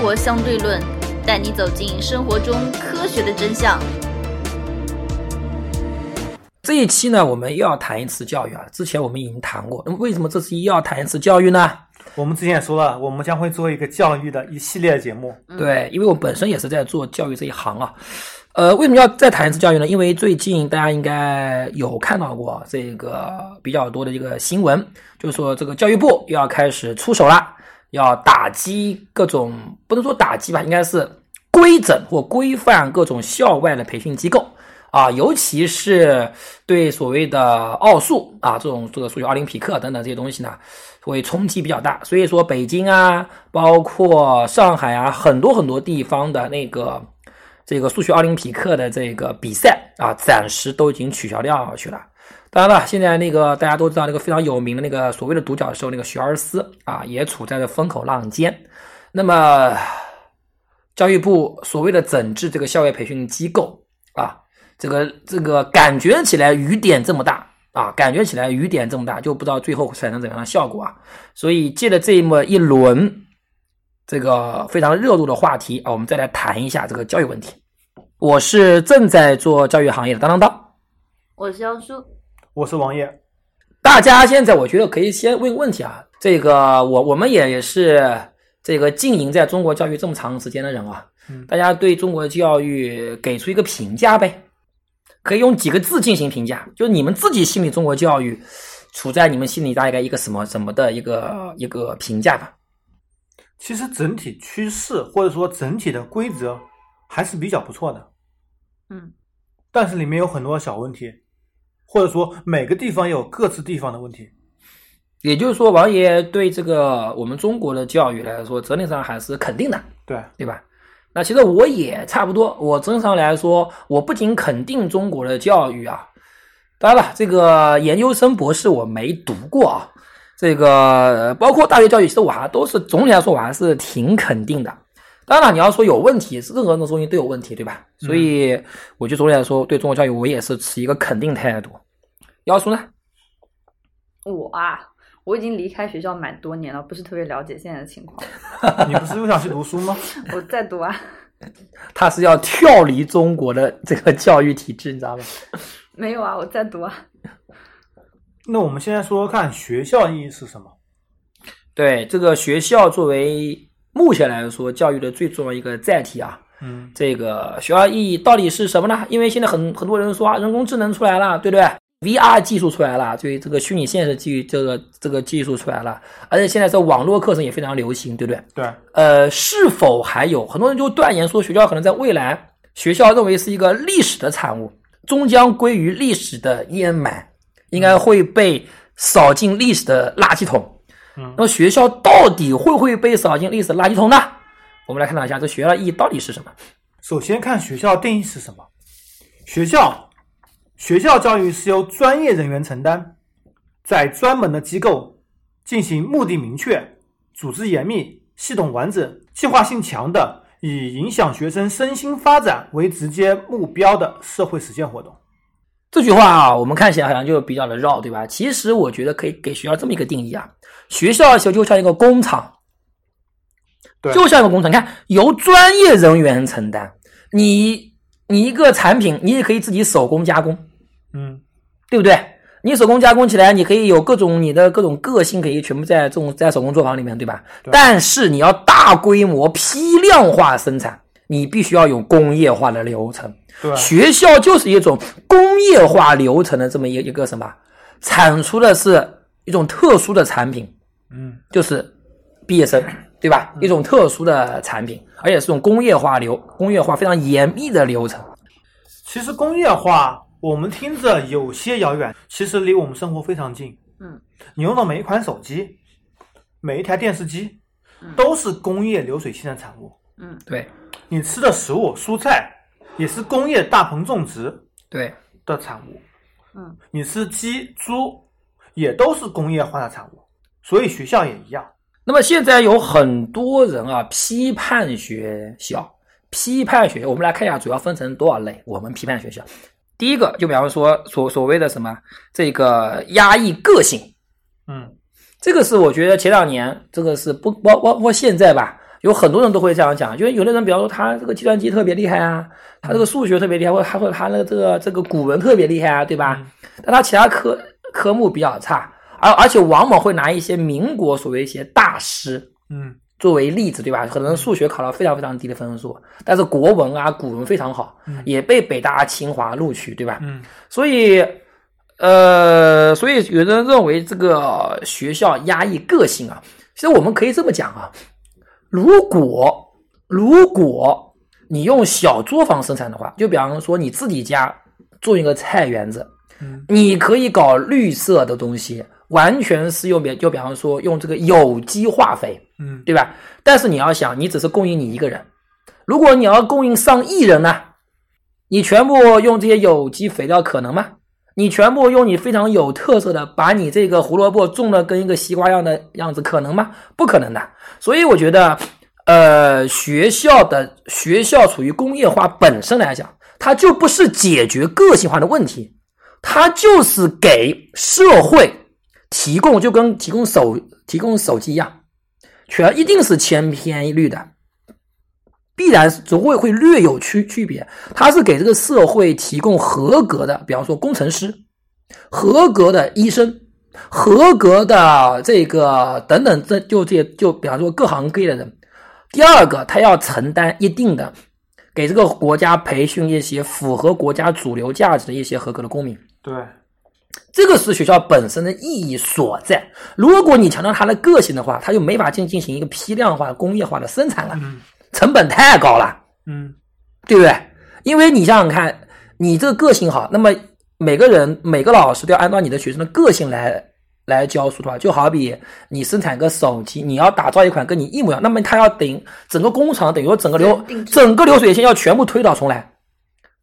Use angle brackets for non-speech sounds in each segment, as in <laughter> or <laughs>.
活相对论》，带你走进生活中科学的真相。这一期呢，我们又要谈一次教育啊。之前我们已经谈过，那么为什么这次又要谈一次教育呢？我们之前也说了，我们将会做一个教育的一系列节目。对，因为我本身也是在做教育这一行啊。呃，为什么要再谈一次教育呢？因为最近大家应该有看到过这个比较多的一个新闻，就是说这个教育部又要开始出手了，要打击各种不能说打击吧，应该是规整或规范各种校外的培训机构啊，尤其是对所谓的奥数啊这种这个数学奥林匹克等等这些东西呢，会冲击比较大。所以说，北京啊，包括上海啊，很多很多地方的那个。这个数学奥林匹克的这个比赛啊，暂时都已经取消掉去了。当然了，现在那个大家都知道那个非常有名的那个所谓的独角兽那个学而思啊，也处在了风口浪尖。那么，教育部所谓的整治这个校外培训机构啊，这个这个感觉起来雨点这么大啊，感觉起来雨点这么大，就不知道最后产生怎样的效果啊。所以借着这么一轮这个非常热度的话题啊，我们再来谈一下这个教育问题。我是正在做教育行业的当当当，我是杨叔，我是王烨。大家现在我觉得可以先问个问题啊，这个我我们也是这个经营在中国教育这么长时间的人啊，大家对中国教育给出一个评价呗，可以用几个字进行评价，就你们自己心里中国教育处在你们心里大概一个什么什么的一个一个评价吧。其实整体趋势或者说整体的规则还是比较不错的。嗯，但是里面有很多小问题，或者说每个地方有各自地方的问题。也就是说，王爷对这个我们中国的教育来说，整体上还是肯定的，对对吧？那其实我也差不多，我正常来说，我不仅肯定中国的教育啊，当然了，这个研究生博士我没读过啊，这个包括大学教育，其实我还都是总体来说我还是挺肯定的。当然，你要说有问题，任何的东西都有问题，对吧？所以，我就总体来说，对中国教育，我也是持一个肯定态度。要说呢？我啊，我已经离开学校蛮多年了，不是特别了解现在的情况。<laughs> 你不是又想去读书吗？<laughs> 我在读啊。他是要跳离中国的这个教育体制，你知道吗？没有啊，我在读啊。那我们现在说说看，学校意义是什么？对，这个学校作为。目前来说，教育的最重要一个载体啊，嗯，这个学校意义到底是什么呢？因为现在很很多人说啊，人工智能出来了，对不对？VR 技术出来了，对这个虚拟现实技这个这个技术出来了，而且现在这网络课程也非常流行，对不对？对。呃，是否还有很多人就断言说，学校可能在未来，学校认为是一个历史的产物，终将归于历史的掩埋，应该会被扫进历史的垃圾桶。那么学校到底会不会被扫进历史垃圾桶呢？我们来看到一下，这学校的意义到底是什么？首先看学校定义是什么？学校，学校教育是由专业人员承担，在专门的机构进行目的明确、组织严密、系统完整、计划性强的，以影响学生身心发展为直接目标的社会实践活动。这句话啊，我们看起来好像就比较的绕，对吧？其实我觉得可以给学校这么一个定义啊。学校就就像一个工厂，就像一个工厂。你看，由专业人员承担，你你一个产品，你也可以自己手工加工，嗯，对不对？你手工加工起来，你可以有各种你的各种个性，可以全部在这种在手工作坊里面，对吧？但是你要大规模批量化生产，你必须要有工业化的流程。对，学校就是一种工业化流程的这么一一个什么，产出的是一种特殊的产品。嗯，就是毕业生，对吧？一种特殊的产品，而且是种工业化流、工业化非常严密的流程。其实工业化我们听着有些遥远，其实离我们生活非常近。嗯，你用的每一款手机、每一台电视机，都是工业流水线的产物。嗯，对，你吃的食物、蔬菜也是工业大棚种植对的产物。嗯，你吃鸡、猪也都是工业化的产物。所以学校也一样。那么现在有很多人啊批判学校，批判学校。我们来看一下，主要分成多少类？我们批判学校，第一个就比方说所所谓的什么这个压抑个性，嗯，这个是我觉得前两年这个是不包包括现在吧，有很多人都会这样讲，就是有的人，比方说他这个计算机特别厉害啊，他这个数学特别厉害，或者他或者他那个这个这个古文特别厉害啊，对吧？但他其他科科目比较差，而而且往往会拿一些民国所谓一些大师嗯作为例子，对吧？可能数学考了非常非常低的分数，但是国文啊、古文非常好，也被北大、清华录取，对吧？嗯所以，呃，所以有人认为这个学校压抑个性啊，其实我们可以这么讲啊，如果如果你用小作坊生产的话，就比方说你自己家种一个菜园子，嗯你可以搞绿色的东西，完全是用比就比方说用这个有机化肥，嗯对吧？但是你要想，你只是供应你一个人，如果你要供应上亿人呢，你全部用这些有机肥料可能吗？你全部用你非常有特色的，把你这个胡萝卜种的跟一个西瓜样的样子，可能吗？不可能的。所以我觉得，呃，学校的学校处于工业化本身来讲，它就不是解决个性化的问题，它就是给社会提供，就跟提供手提供手机一样，全一定是千篇一律的。必然总会会略有区区别。它是给这个社会提供合格的，比方说工程师、合格的医生、合格的这个等等，这就这些就比方说各行各业的人。第二个，他要承担一定的给这个国家培训一些符合国家主流价值的一些合格的公民。对，这个是学校本身的意义所在。如果你强调它的个性的话，它就没法进进行一个批量化、工业化的生产了，嗯成本太高了。嗯对不对？因为你想想看，你这个个性好，那么每个人每个老师都要按照你的学生的个性来来教书的话，就好比你生产个手机，你要打造一款跟你一模一样，那么它要等整个工厂等于说整个流整个流水线要全部推倒重来，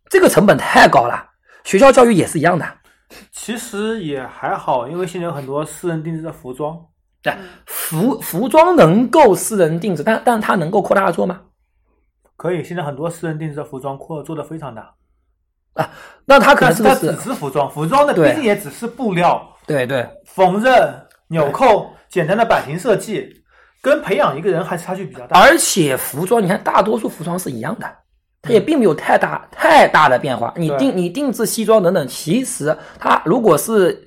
这个成本太高了。学校教育也是一样的，<laughs> 其实也还好，因为现在有很多私人定制的服装，对，服服装能够私人定制，但但它能够扩大做吗？可以。现在很多私人定制的服装扩做的非常大，啊那它可能是它只是？服装，服装的对毕竟也只是布料、对对，缝纫、纽扣、简单的版型设计，跟培养一个人还是差距比较大。而且服装，你看大多数服装是一样的，它也并没有太大太大的变化。你定你定制西装等等，其实它如果是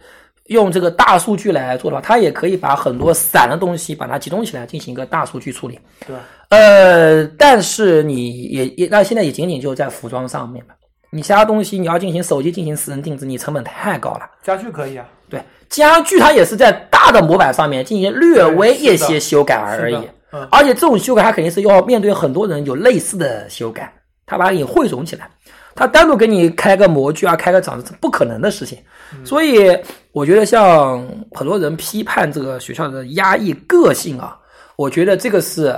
用这个大数据来做的话，它也可以把很多散的东西把它集中起来进行一个大数据处理。对，呃，但是你也也那现在也仅仅就在服装上面了，你其他东西你要进行手机进行私人定制，你成本太高了。家具可以啊，对，家具它也是在大的模板上面进行略微一些修改而已。嗯而且这种修改，它肯定是要面对很多人有类似的修改，它把你汇总起来，他单独给你开个模具啊，开个厂子，是不可能的事情。所以我觉得，像很多人批判这个学校的压抑个性啊，我觉得这个是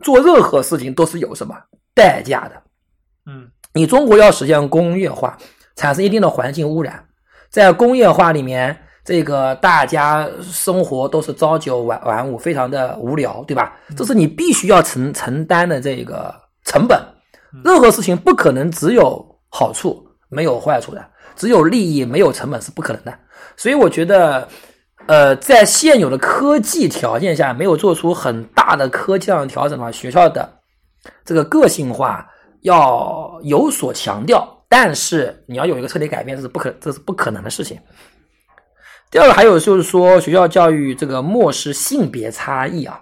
做任何事情都是有什么代价的。嗯，你中国要实现工业化，产生一定的环境污染，在工业化里面，这个大家生活都是朝九晚晚五，非常的无聊，对吧？这是你必须要承承担的这个成本。任何事情不可能只有好处没有坏处的，只有利益没有成本是不可能的。所以我觉得，呃，在现有的科技条件下，没有做出很大的科技上的调整的话，学校的这个个性化要有所强调，但是你要有一个彻底改变，这是不可这是不可能的事情。第二个还有就是说，学校教育这个漠视性别差异啊，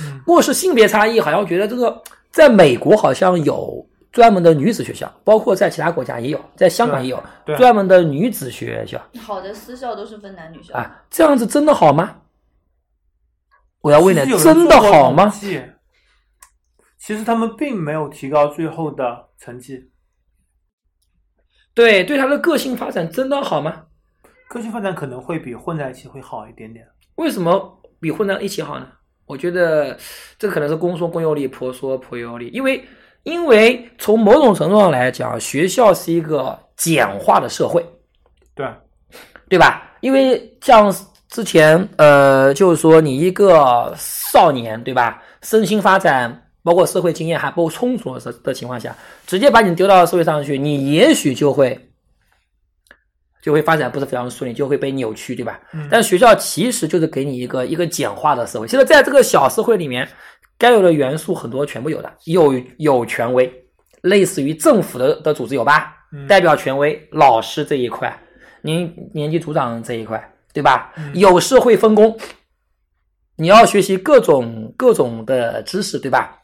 嗯漠视性别差异，好像觉得这个在美国好像有专门的女子学校，包括在其他国家也有，在香港也有对专门的女子学校好的私校都是分男女校，啊，这样子真的好吗？我要问你真的好吗？其实他们并没有提高最后的成绩，对，对他的个性发展真的好吗？个性发展可能会比混在一起会好一点点。为什么比混在一起好呢？我觉得这可能是公说公有理，婆说婆有理。因为，因为从某种程度上来讲，学校是一个简化的社会，对，对吧？因为像之前，呃，就是说你一个少年，对吧？身心发展，包括社会经验还不够充足的的情况下，直接把你丢到社会上去，你也许就会。就会发展不是非常顺利，就会被扭曲，对吧？嗯但学校其实就是给你一个一个简化的社会。其实在这个小社会里面，该有的元素很多全部有的，有有权威，类似于政府的的组织有吧？嗯代表权威，老师这一块，年年级组长这一块，对吧？嗯有社会分工，你要学习各种各种的知识，对吧？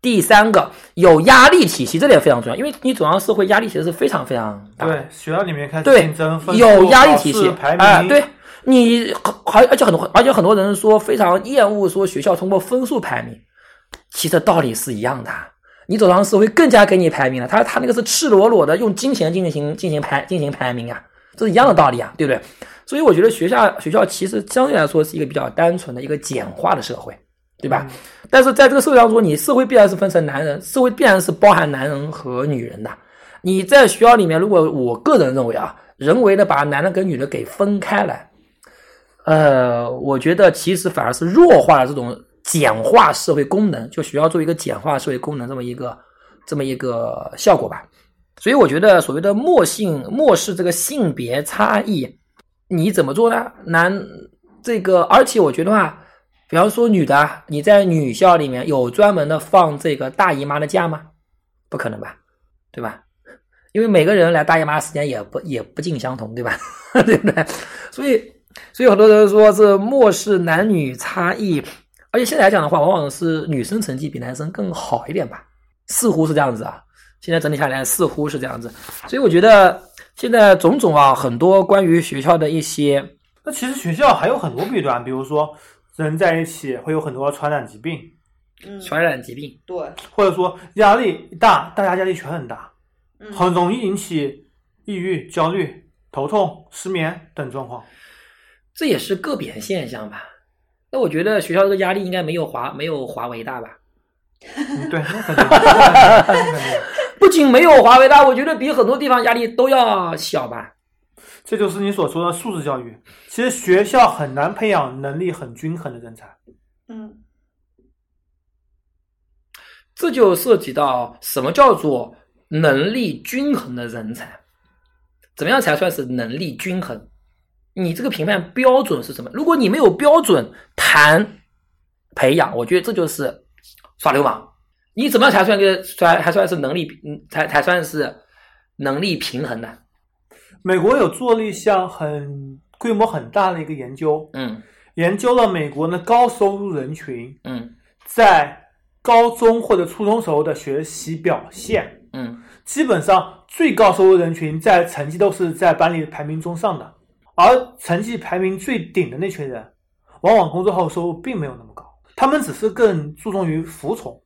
第三个有压力体系，这点非常重要，因为你走上社会，压力其实是非常非常大的。对，学校里面开始竞争，分有压力体系排啊、名，对你还而且很多而且很多人说非常厌恶说学校通过分数排名，其实道理是一样的。你走上社会更加给你排名了，他他那个是赤裸裸的用金钱进行进行排进行排名啊，这是一样的道理啊，对不对？所以我觉得学校学校其实相对来说是一个比较单纯的一个简化的社会，对吧？但是在这个社会当中，你社会必然是分成男人，社会必然是包含男人和女人的。你在学校里面，如果我个人认为啊，人为的把男的跟女的给分开来，呃，我觉得其实反而是弱化了这种简化社会功能，就学校做一个简化社会功能这么一个这么一个效果吧。所以我觉得所谓的漠性漠视这个性别差异，你怎么做呢？男这个，而且我觉得话，比方说女的，你在女校里面有专门的放这个大姨妈的假吗？不可能吧，对吧？因为每个人来大姨妈时间也不也不尽相同，对吧？<laughs> 对不对？所以，所以很多人说是漠视男女差异，而且现在来讲的话，往往是女生成绩比男生更好一点吧，似乎是这样子啊。现在整体下来似乎是这样子，所以我觉得现在种种啊，很多关于学校的一些那其实学校还有很多弊端，比如说人在一起会有很多传染疾病，嗯，传染疾病，对，或者说压力大，大家压力全很大，嗯很容易引起抑郁、焦虑、头痛、失眠等状况。这也是个别现象吧。那我觉得学校这个压力应该没有华没有华为大吧？嗯，对。<laughs> 不仅没有华为大，我觉得比很多地方压力都要小吧。这就是你所说的素质教育。其实学校很难培养能力很均衡的人才。嗯这就涉及到什么叫做能力均衡的人才，怎么样才算是能力均衡？你这个评判标准是什么？如果你没有标准谈培养，我觉得这就是耍流氓。你怎么样才算个才还算是能力嗯才才算是能力平衡呢？美国有做了一项很规模很大的一个研究，嗯研究了美国的高收入人群嗯在高中或者初中时候的学习表现。嗯基本上最高收入人群在成绩都是在班里排名中上的，而成绩排名最顶的那群人，往往工作后收入并没有那么高，他们只是更注重于服从，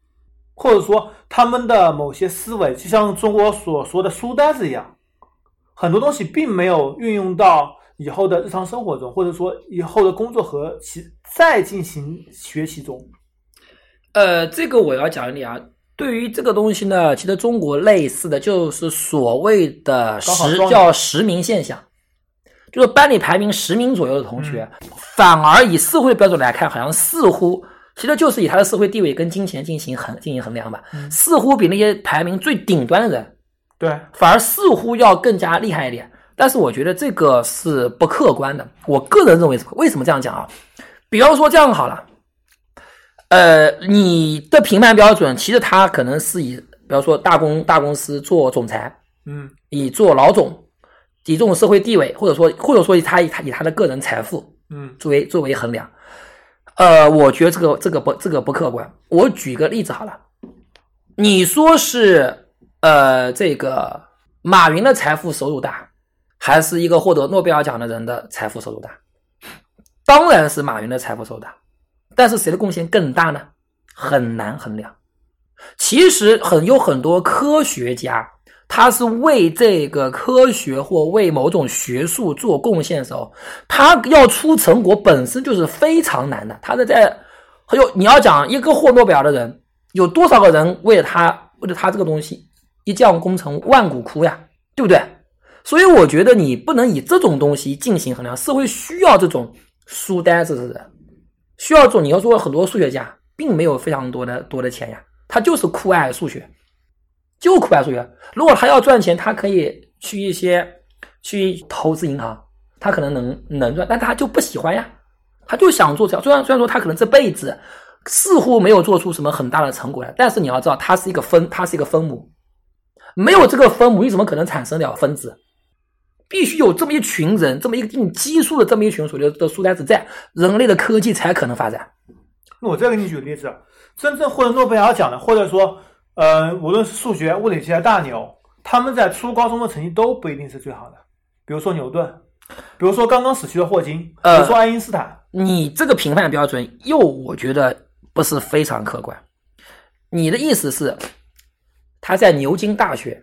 或者说他们的某些思维，就像中国所说的书呆子一样，很多东西并没有运用到以后的日常生活中，或者说以后的工作和其再进行学习中。呃，这个我要讲一点啊。对于这个东西呢，其实中国类似的就是所谓的实叫实名现象，就是班里排名十名左右的同学，反而以社会标准来看，好像似乎其实就是以他的社会地位跟金钱进行衡进行衡量吧，似乎比那些排名最顶端的人，对，反而似乎要更加厉害一点。但是我觉得这个是不客观的。我个人认为是，为什么这样讲啊？比方说这样好了，呃，你的评判标准其实它可能是以，比方说大公大公司做总裁，嗯以做老总，以这种社会地位，或者说或者说以他以他以他的个人财富嗯作为作为衡量。呃，我觉得这个这个不这个不客观。我举个例子好了，你说是呃这个马云的财富收入大，还是一个获得诺贝尔奖的人的财富收入大？当然是马云的财富收入大，但是谁的贡献更大呢？很难衡量。其实很有很多科学家，他是为这个科学或为某种学术做贡献的时候，他要出成果本身就是非常难的。他是在还有你要讲一个获诺贝尔的人，有多少个人为了他为了他这个东西一将功成万骨枯呀，对不对？所以我觉得你不能以这种东西进行衡量，社会需要这种书呆子的人，需要做你要说很多数学家并没有非常多的多的钱呀，他就是酷爱数学，就酷爱数学。如果他要赚钱，他可以去一些去投资银行，他可能能能赚，但他就不喜欢呀，他就想做这样。虽然虽然说他可能这辈子似乎没有做出什么很大的成果来。但是你要知道，他是一个分，他是一个分母，没有这个分母，你怎么可能产生了分子？必须有这么一群人，这么一定基数的这么一群所谓的书呆子在，人类的科技才可能发展。那我再给你举个例子，真正获得诺贝尔奖的，或者说，呃，无论是数学、物理系的大牛，他们在初高中的成绩都不一定是最好的。比如说牛顿，比如说刚刚死去的霍金，比呃如说爱因斯坦。你这个评判标准又我觉得不是非常客观。你的意思是，他在牛津大学，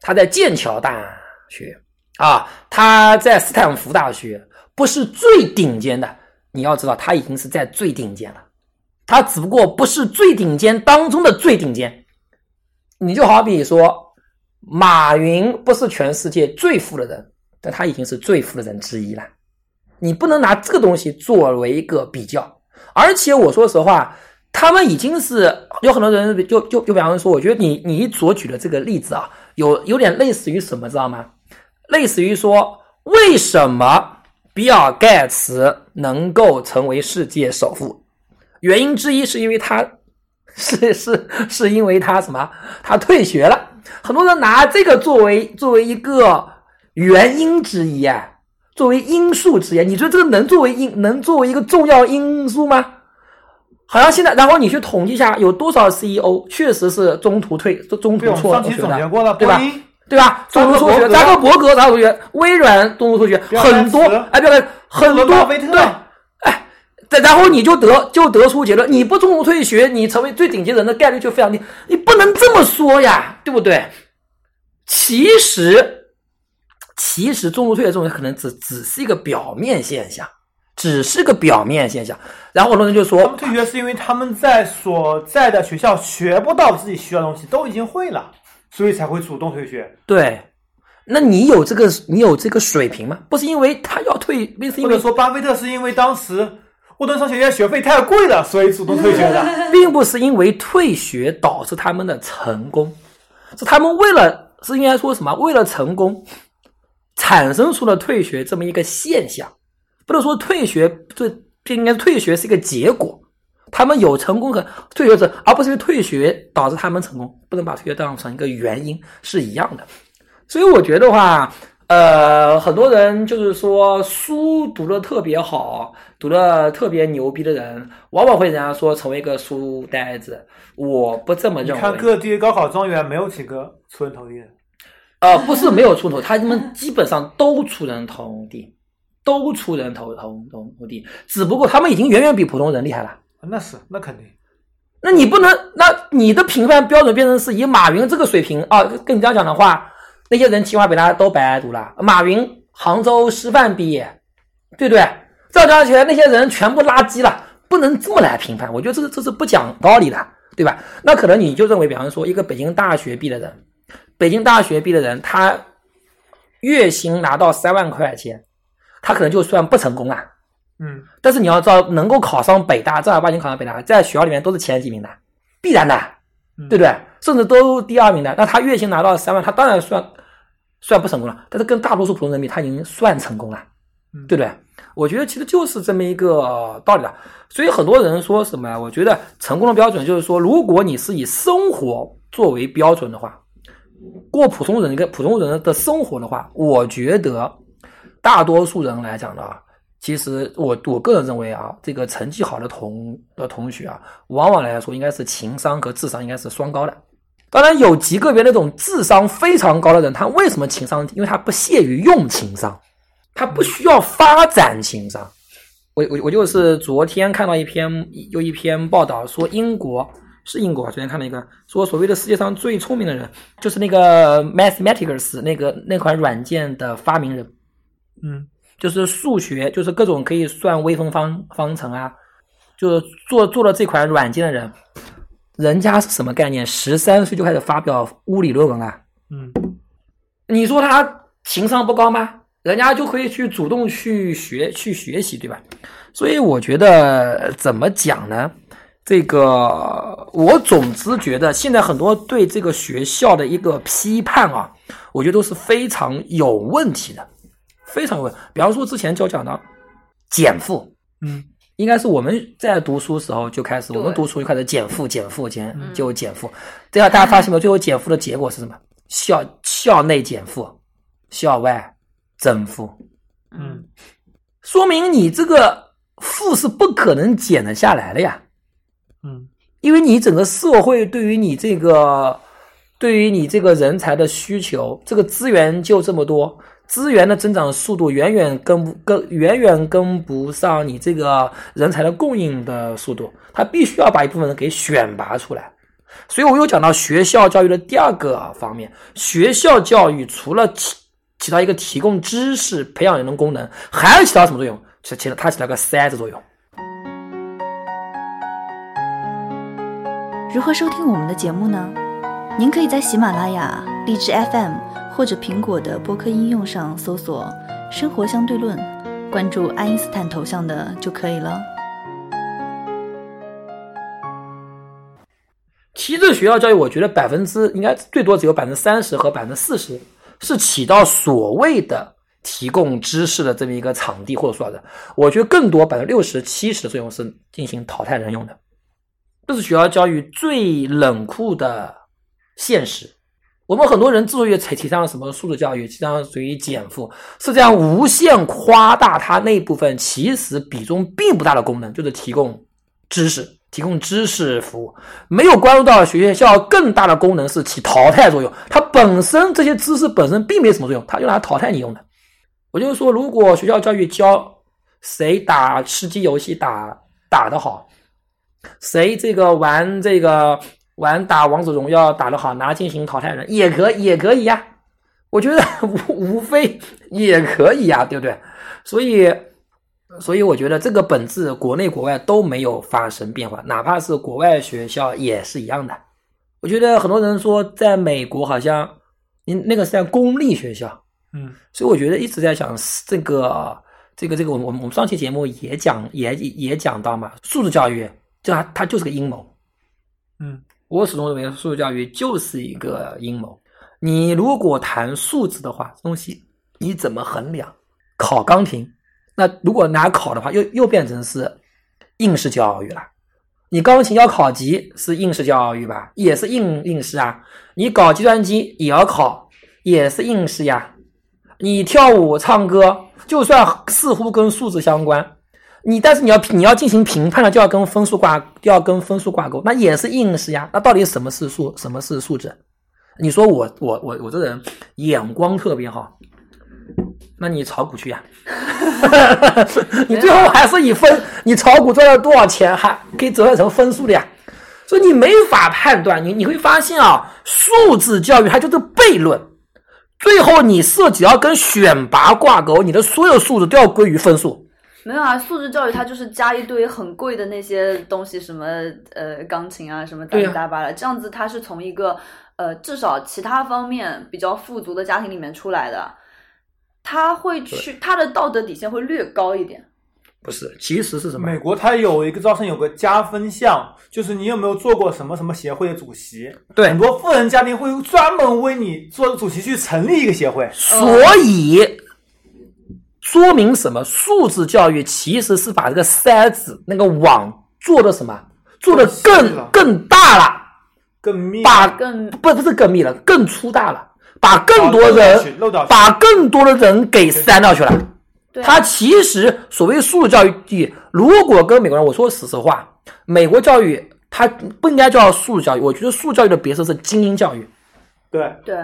他在剑桥大学啊，他在斯坦福大学，不是最顶尖的。你要知道，他已经是在最顶尖了，他只不过不是最顶尖当中的最顶尖。你就好比说，马云不是全世界最富的人，但他已经是最富的人之一了。你不能拿这个东西作为一个比较，而且我说实话，他们已经是有很多人就就就比方说，我觉得你你所举的这个例子啊，有有点类似于什么，知道吗？类似于说，为什么比尔盖茨能够成为世界首富？原因之一是因为他是 <laughs> 是是因为他什么？他退学了。很多人拿这个作为作为一个原因之一啊。作为因素之一，你觉得这个能作为因能作为一个重要因素吗？好像现在，然后你去统计一下，有多少 CEO 确实是中途退、中途辍学的，对吧对吧？中途辍学，扎扎克克伯格扎克伯格、微软中途辍学，很多，哎，不要很多，对，哎，再然后你就得就得出结论，你不中途退学，你成为最顶级人的概率就非常低，你不能这么说呀，对不对？其实。其实中途退学这种可能只只是一个表面现象，只是个表面现象。然后很多人就他说们，退学是因为他们在所在的学校学不到自己需要的东西，都已经会了，所以才会主动退学。对，那你有这个你有这个水平吗？不是因为他要退，不是因为说，巴菲特是因为当时沃顿商学院学费太贵了，所以主动退学的。<laughs> 并不是因为退学导致他们的成功，是他们为了是应该说什么？为了成功。产生出了退学这么一个现象，不能说退学，这这应该退学是一个结果。他们有成功和退学者，而不是因为退学导致他们成功，不能把退学当成一个原因是一样的。所以我觉得话，呃，很多人就是说书读的特别好，读的特别牛逼的人，往往会人家说成为一个书呆子。我不这么认为。看各地高考状元，没有几个出人头地的。呃，不是没有出头，他们基本上都出人头地，都出人头头头头地，只不过他们已经远远比普通人厉害了。那是，那肯定。那你不能，那你的评判标准变成是以马云这个水平啊？跟你这样讲的话，那些人清华北大都白读了，马云杭州师范毕业，对不对？这样讲起来，那些人全部垃圾了，不能这么来评判。我觉得这是这是不讲道理的，对吧？那可能你就认为，比方说一个北京大学毕业的人。北京大学毕业的人，他月薪拿到三万块钱，他可能就算不成功啊。嗯，但是你要知道，能够考上北大，正儿八经考上北大，在学校里面都是前几名的，必然的，对不对？甚至都第二名的。那他月薪拿到三万，他当然算算不成功了，但是跟大多数普通人比，他已经算成功了，对不对？我觉得其实就是这么一个道理了。所以很多人说什么？我觉得成功的标准就是说，如果你是以生活作为标准的话。过普通人一个普通人的生活的话，我觉得大多数人来讲呢，其实我我个人认为啊，这个成绩好的同的同学啊，往往来说应该是情商和智商应该是双高的。当然有极个别那种智商非常高的人，他为什么情商低？因为他不屑于用情商，他不需要发展情商。我我我就是昨天看到一篇有一篇报道说英国。是英国，昨天看了一个说，所谓的世界上最聪明的人，就是那个 Mathematics 那个那款软件的发明人，嗯，就是数学，就是各种可以算微分方方程啊，就是做做了这款软件的人，人家是什么概念？十三岁就开始发表物理论文啊，嗯，你说他情商不高吗？人家就可以去主动去学去学习，对吧？所以我觉得怎么讲呢？这个，我总之觉得现在很多对这个学校的一个批判啊，我觉得都是非常有问题的，非常问。比方说之前就讲到减负，嗯，应该是我们在读书时候就开始，我们读书就开始减负、减负、减嗯就减负。这样大家发现没有？最后减负的结果是什么？校校内减负，校外增负，嗯，说明你这个负是不可能减得下来的呀。嗯因为你整个社会对于你这个，对于你这个人才的需求，这个资源就这么多，资源的增长速度远远跟不跟远远跟不上你这个人才的供应的速度，它必须要把一部分人给选拔出来。所以我又讲到学校教育的第二个方面，学校教育除了起起到一个提供知识、培养人的功能，还要起到什么作用？起起到它起到个筛子作用。如何收听我们的节目呢？您可以在喜马拉雅、荔枝 FM 或者苹果的播客应用上搜索“生活相对论”，关注爱因斯坦头像的就可以了。其实学校教育，我觉得百分之应该最多只有百分之三十和百分之四十是起到所谓的提供知识的这么一个场地或者说的。我觉得更多百分之六十、七十的作用是进行淘汰人用的。这是学校教育最冷酷的现实。我们很多人之所以才提倡什么素质教育，提倡属于减负，是这样无限夸大它那部分其实比重并不大的功能，就是提供知识、提供知识服务，没有关注到学校更大的功能是起淘汰作用。它本身这些知识本身并没什么作用，它用来淘汰你用的。我就是说，如果学校教育教谁打吃鸡游戏打打得好，谁这个玩这个玩打王者荣耀打得好，拿进行淘汰人也可也可以呀。我觉得 <laughs> 无无非也可以呀，对不对？所以，所以我觉得这个本质国内国外都没有发生变化，哪怕是国外学校也是一样的。我觉得很多人说在美国好像，你那个是在公立学校，嗯所以我觉得一直在讲这个这个这个，我们我们我们上期节目也讲也也讲到嘛，素质教育，就它它就是个阴谋。嗯我始终认为素质教育就是一个阴谋。你如果谈素质的话，东西你怎么衡量？考钢琴，那如果拿考的话，又又变成是应试教育了。你钢琴要考级是应试教育吧，也是应应试啊。你搞计算机也要考，也是应试呀。你跳舞唱歌，就算似乎跟素质相关，你但是你要你要进行评判了，就要跟分数挂，就要跟分数挂钩，那也是应试呀。那到底什么是素，什么是素质？你说我我我我这人眼光特别好，那你炒股去呀？<laughs> 你最后还是以分，你炒股赚了多少钱，还可以折算成分数的呀。所以你没法判断，你你会发现啊，素质教育它就是悖论。最后你涉及要跟选拔挂钩，你的所有素质都要归于分数。没有啊，素质教育它就是加一堆很贵的那些东西，什么呃钢琴啊，什么大七大八的，这样子它是从一个呃至少其他方面比较富足的家庭里面出来的，他会去他的道德底线会略高一点。不是，其实是什么？美国它有一个招生有个加分项，就是你有没有做过什么什么协会的主席？对很多富人家庭会专门为你做主席去成立一个协会。所以说明什么？素质教育其实是把这个筛子那个网做的什么？做的更更大了，更密，把更不不是更密了，更粗大了，把更多人把更多的人给筛掉去了。它其实所谓素质教育，如果跟美国人，我说实话，美国教育它不应该叫素质教育，我觉得素质教育的别称是精英教育。对，对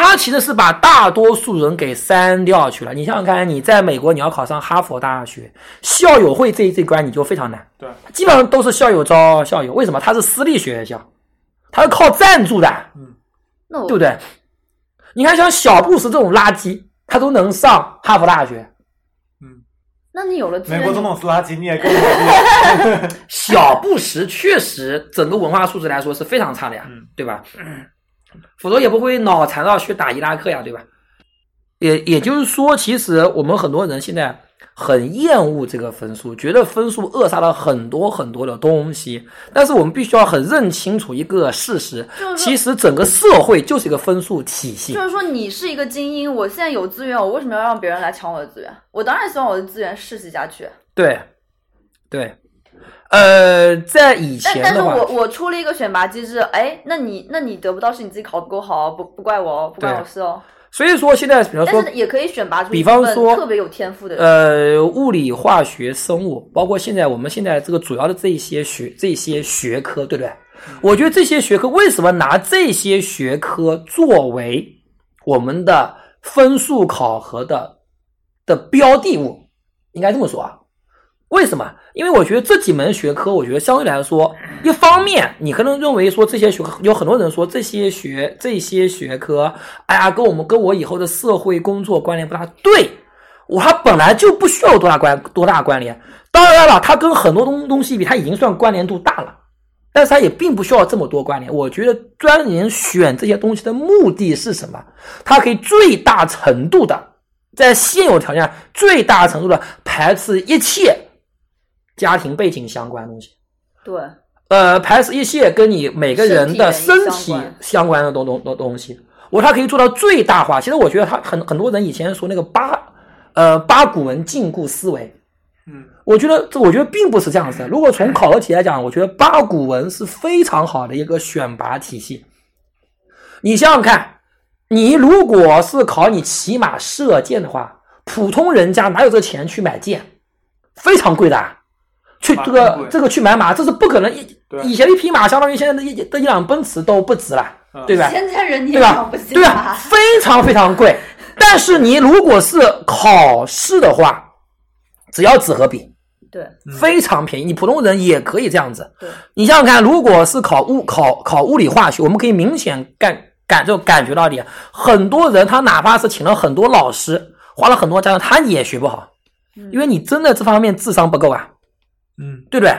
它其实是把大多数人给删掉去了。你想想看，你在美国你要考上哈佛大学，校友会这一这关你就非常难，对，基本上都是校友招校友。为什么？它是私立学校，它是靠赞助的，那我对不对？你看像小布什这种垃圾，他都能上哈佛大学。嗯那你有了，美国总统是垃圾，你也更牛逼。<laughs> 小布什确实整个文化素质来说是非常差的呀，嗯对吧？否则也不会脑残到去打伊拉克呀，对吧？也也就是说，其实我们很多人现在很厌恶这个分数，觉得分数扼杀了很多很多的东西。但是我们必须要很认清楚一个事实其实整个社会就是一个分数体系就。是说你是一个精英，我现在有资源，我为什么要让别人来抢我的资源？我当然希望我的资源世袭下去。对，对，呃，在以但但是我我出了一个选拔机制，哎，那你那你得不到是你自己考不够好，不不怪我哦，不关对我事哦。所以说现在比方说但是也可以选拔出比方说特别有天赋的人。呃，物理、化学、生物，包括现在我们现在这个主要的这一些学这些学科，对不对？我觉得这些学科为什么拿这些学科作为我们的分数考核的的标的物？应该这么说啊。为什么？因为我觉得这几门学科，我觉得相对来说，一方面你可能认为说这些学科，有很多人说这些学这些学科，哎呀，跟我们跟我以后的社会工作关联不大。对，我它本来就不需要多大关多大关联。当然了，它跟很多东东西比，它已经算关联度大了，但是它也并不需要这么多关联。我觉得专研选这些东西的目的是什么？它可以最大程度的在现有条件下最大程度的排斥一切家庭背景相关的东西。对，呃，排斥一切跟你每个人的身身体相关的东东东东西，我它可以做到最大化。其实我觉得他很很多人以前说那个八呃八股文禁锢思维，嗯，我觉得这我觉得并不是这样子的。如果从考核题来讲，我觉得八股文是非常好的一个选拔体系。你想想看，你如果是考你骑马射箭的话，普通人家哪有这钱去买箭？非常贵的啊。去这个这个去买马，这是不可能。一以前一匹马相当于现在的一的一辆奔驰都不值了，嗯对吧？现在人你对吧对吧？啊。非常非常贵。<laughs> 但是你如果是考试的话，只要纸和笔，对非常便宜。你普通人也可以这样子。对，你想想看，如果是考物考考物理化学，我们可以明显感感就感觉到一点，很多人他哪怕是请了很多老师，花了很多钱，他也学不好，因为你真的这方面智商不够啊。嗯，对不对？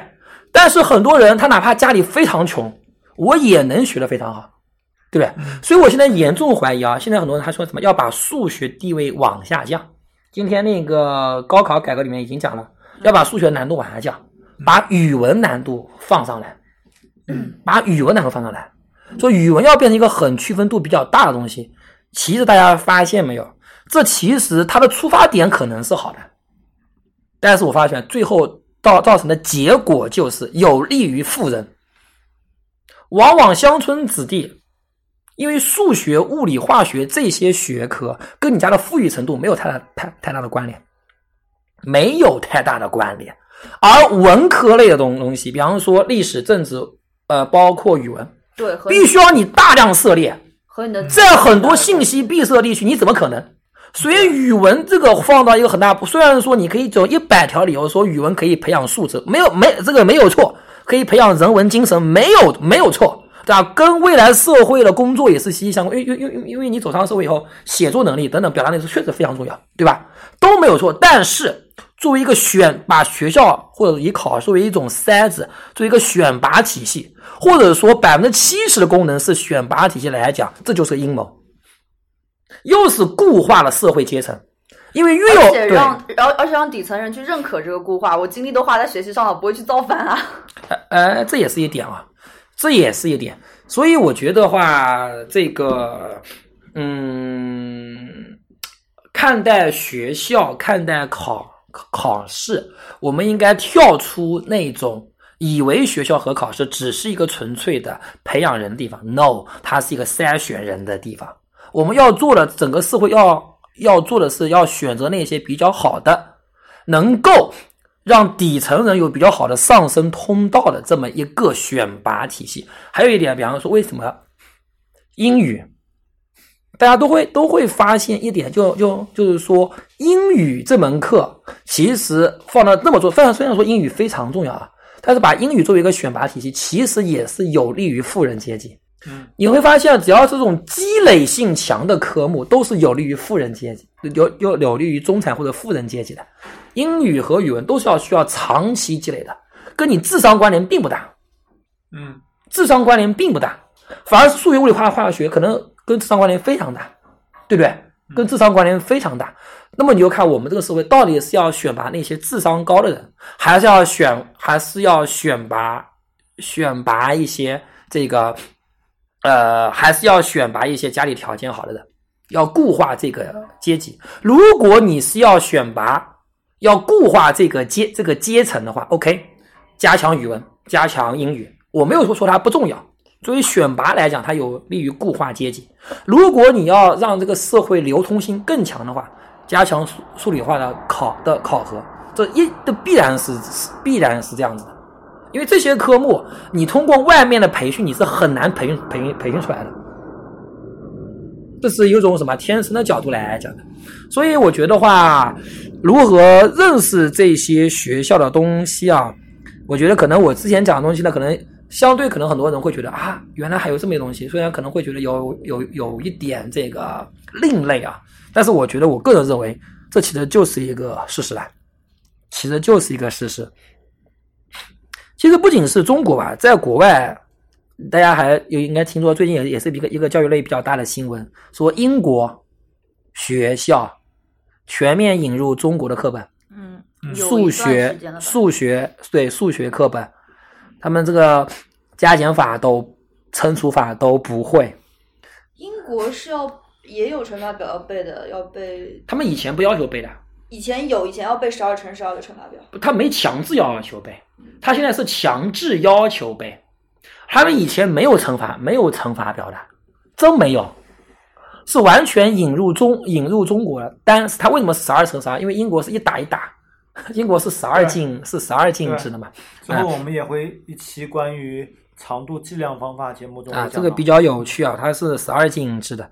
但是很多人他哪怕家里非常穷，我也能学得非常好，对不对？所以我现在严重怀疑啊，现在很多人他说什么要把数学地位往下降。今天那个高考改革里面已经讲了，要把数学难度往下降，把语文难度放上来，嗯，把语文难度放上来，说语文要变成一个很区分度比较大的东西。其实大家发现没有，这其实它的出发点可能是好的，但是我发现最后造造成的结果就是有利于富人，往往乡村子弟，因为数学、物理、化学这些学科跟你家的富裕程度没有太大太太大的关联，没有太大的关联，而文科类的东东西，比方说历史、政治，呃，包括语文，对，必须要你大量涉猎，和你的在很多信息闭塞地区，你怎么可能？所以语文这个放到一个很大，虽然说你可以走一百条理由说语文可以培养素质，没有没这个没有错，可以培养人文精神，没有没有错，对吧？跟未来社会的工作也是息息相关，因为因因为因为你走上社会以后，写作能力等等表达能力是确实非常重要，对吧？都没有错，但是作为一个选把学校或者以考作为一种筛子，作为一个选拔体系，或者说百分之七十的功能是选拔体系来讲，这就是个阴谋。又是固化了社会阶层，因为越有而且对，让然后而且让底层人去认可这个固化，我精力都花在学习上了，不会去造反啊。呃，这也是一点啊，这也是一点。所以我觉得话，这个，嗯，看待学校、看待考考试，我们应该跳出那种以为学校和考试只是一个纯粹的培养人的地方。No，它是一个筛选人的地方。我们要做的，整个社会要要做的是要选择那些比较好的，能够让底层人有比较好的上升通道的这么一个选拔体系。还有一点，比方说，为什么英语，大家都会都会发现一点，就就就是说，英语这门课其实放到那么做，虽然虽然说英语非常重要啊，但是把英语作为一个选拔体系，其实也是有利于富人阶级。嗯，你会发现，只要是这种积累性强的科目，都是有利于富人阶级，有有有利于中产或者富人阶级的。英语和语文都是要需要长期积累的，跟你智商关联并不大，嗯，智商关联并不大，反而是数学、物理、化化学可能跟智商关联非常大，对不对？跟智商关联非常大。那么你就看我们这个社会到底是要选拔那些智商高的人，还是要选，还是要选拔选拔一些这个，呃，还是要选拔一些家里条件好的人，要固化这个阶级。如果你是要选拔要固化这个阶这个阶层的话，OK，加强语文，加强英语，我没有说说它不重要。作为选拔来讲，它有利于固化阶级。如果你要让这个社会流通性更强的话，加强数数理化的考的考核，这一的必然是必然是这样子的。因为这些科目，你通过外面的培训，你是很难培训培训培训出来的。这是一种什么天生的角度来讲的。所以我觉得话，如何认识这些学校的东西啊？我觉得可能我之前讲的东西呢，可能。相对可能很多人会觉得啊，原来还有这么一东西，虽然可能会觉得有有有一点这个另类啊，但是我觉得我个人认为，这其实就是一个事实啦，其实就是一个事实。其实不仅是中国吧，在国外，大家还有应该听说最近也也是一个一个教育类比较大的新闻，说英国学校全面引入中国的课本，嗯，数学数学对数学课本。他们这个加减法都乘除法都不会。英国是要也有乘法表要背的，要背。他们以前不要求背的。以前有，以前要背十二乘十二的乘法表。他没强制要求背，他现在是强制要求背。他们以前没有乘法，没有乘法表的，真没有，是完全引入中引入中国的。但是他为什么十二乘十二？因为英国是一打一打。<laughs> 英国是十二进，是十二进制的嘛？之后我们也会一期关于长度计量方法节目中啊，这个比较有趣啊，它是十二进制的。